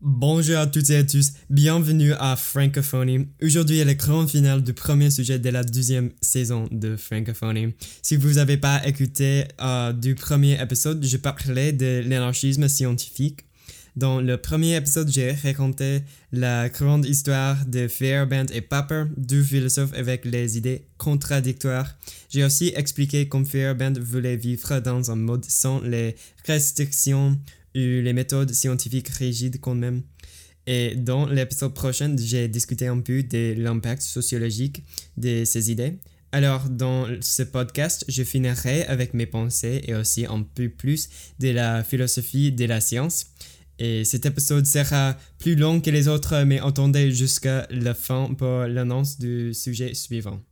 Bonjour à toutes et à tous, bienvenue à Francophonie. Aujourd'hui est le grand final du premier sujet de la deuxième saison de Francophonie. Si vous n'avez pas écouté euh, du premier épisode, je parlais de l'anarchisme scientifique. Dans le premier épisode, j'ai raconté la grande histoire de Fairbairn et Popper, deux philosophes avec les idées contradictoires. J'ai aussi expliqué comment Fairbairn voulait vivre dans un mode sans les restrictions les méthodes scientifiques rigides quand même. Et dans l'épisode prochain, j'ai discuté un peu de l'impact sociologique de ces idées. Alors, dans ce podcast, je finirai avec mes pensées et aussi un peu plus de la philosophie de la science. Et cet épisode sera plus long que les autres, mais attendez jusqu'à la fin pour l'annonce du sujet suivant.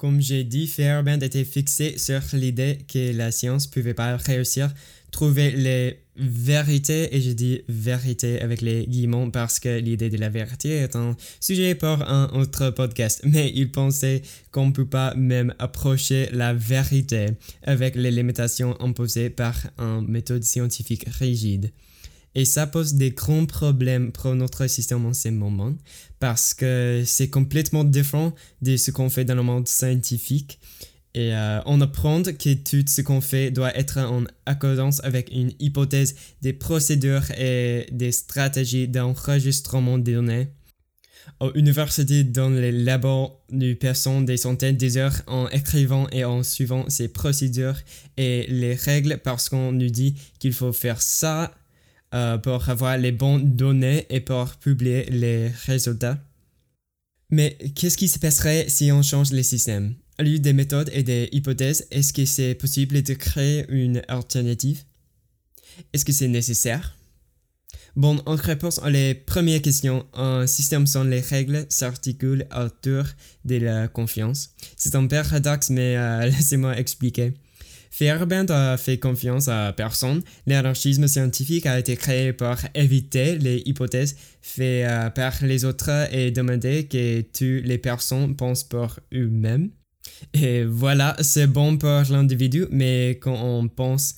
Comme j'ai dit, Fairbairn était fixé sur l'idée que la science pouvait pas réussir trouver les vérités, et je dis vérité avec les guillemets parce que l'idée de la vérité est un sujet pour un autre podcast, mais il pensait qu'on ne peut pas même approcher la vérité avec les limitations imposées par une méthode scientifique rigide. Et ça pose des grands problèmes pour notre système en ce moment parce que c'est complètement différent de ce qu'on fait dans le monde scientifique. Et euh, on apprend que tout ce qu'on fait doit être en accordance avec une hypothèse des procédures et des stratégies d'enregistrement des données. À l'université, dans les labos, nous passons des centaines d'heures en écrivant et en suivant ces procédures et les règles parce qu'on nous dit qu'il faut faire ça euh, pour avoir les bonnes données et pour publier les résultats. Mais qu'est-ce qui se passerait si on change les systèmes? Au lieu des méthodes et des hypothèses, est-ce que c'est possible de créer une alternative? Est-ce que c'est nécessaire? Bon, en réponse à les premières questions, un système sans les règles s'articule autour de la confiance. C'est un paradoxe, mais euh, laissez-moi expliquer. Fairbairn a fait confiance à personne. L'anarchisme scientifique a été créé pour éviter les hypothèses faites euh, par les autres et demander que toutes les personnes pensent pour eux-mêmes. Et voilà, c'est bon pour l'individu, mais quand on pense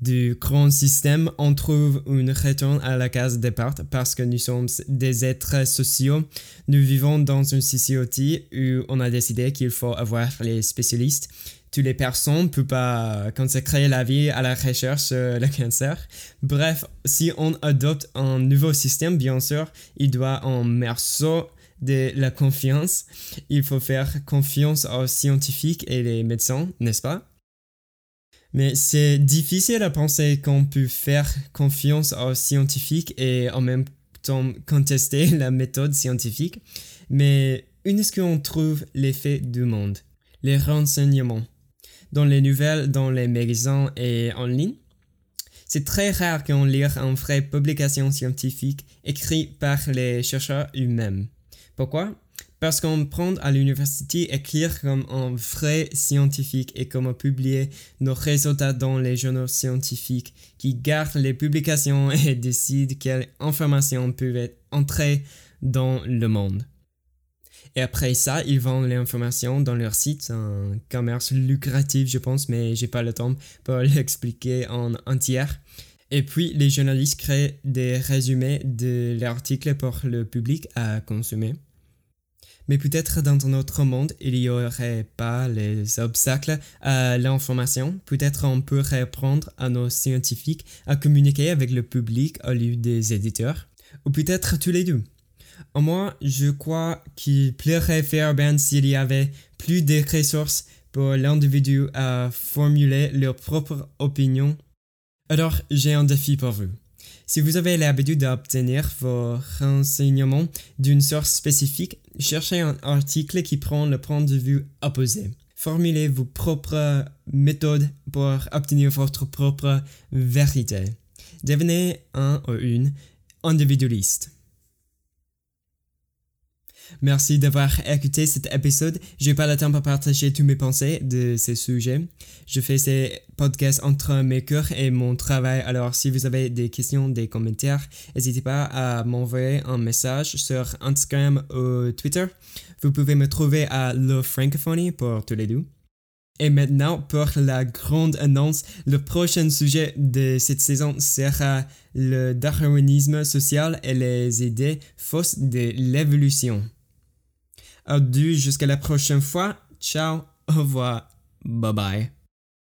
du grand système, on trouve une retour à la case départ parce que nous sommes des êtres sociaux. Nous vivons dans une société où on a décidé qu'il faut avoir les spécialistes toutes les personnes ne peuvent pas consacrer la vie à la recherche sur le cancer. Bref, si on adopte un nouveau système, bien sûr, il doit en morceau de la confiance. Il faut faire confiance aux scientifiques et les médecins, n'est-ce pas? Mais c'est difficile à penser qu'on peut faire confiance aux scientifiques et en même temps contester la méthode scientifique. Mais où est-ce qu'on trouve l'effet du monde? Les renseignements dans les nouvelles, dans les magasins et en ligne. C'est très rare qu'on lise une vraie publication scientifique écrite par les chercheurs eux-mêmes. Pourquoi? Parce qu'on prend à l'université écrire comme un vrai scientifique et comment publier nos résultats dans les journaux scientifiques qui gardent les publications et décident quelles informations peuvent entrer dans le monde. Et après ça, ils vendent l'information dans leur site, un commerce lucratif, je pense, mais j'ai pas le temps pour l'expliquer en entier. Et puis, les journalistes créent des résumés de l'article pour le public à consommer. Mais peut-être dans un autre monde, il n'y aurait pas les obstacles à l'information. Peut-être on peut reprendre à nos scientifiques à communiquer avec le public au lieu des éditeurs. Ou peut-être tous les deux. Moi, je crois qu'il plairait Fairbairn s'il y avait plus de ressources pour l'individu à formuler leur propre opinion. Alors, j'ai un défi pour vous. Si vous avez l'habitude d'obtenir vos renseignements d'une source spécifique, cherchez un article qui prend le point de vue opposé. Formulez vos propres méthodes pour obtenir votre propre vérité. Devenez un ou une individualiste. Merci d'avoir écouté cet épisode. J'ai pas le temps pour partager tous mes pensées de ces sujets. Je fais ces podcasts entre mes cours et mon travail. Alors, si vous avez des questions, des commentaires, n'hésitez pas à m'envoyer un message sur Instagram ou Twitter. Vous pouvez me trouver à Love Francophonie pour tous les deux. Et maintenant, pour la grande annonce, le prochain sujet de cette saison sera le darwinisme social et les idées fausses de l'évolution. Adieu jusqu'à la prochaine fois. Ciao, au revoir, bye bye.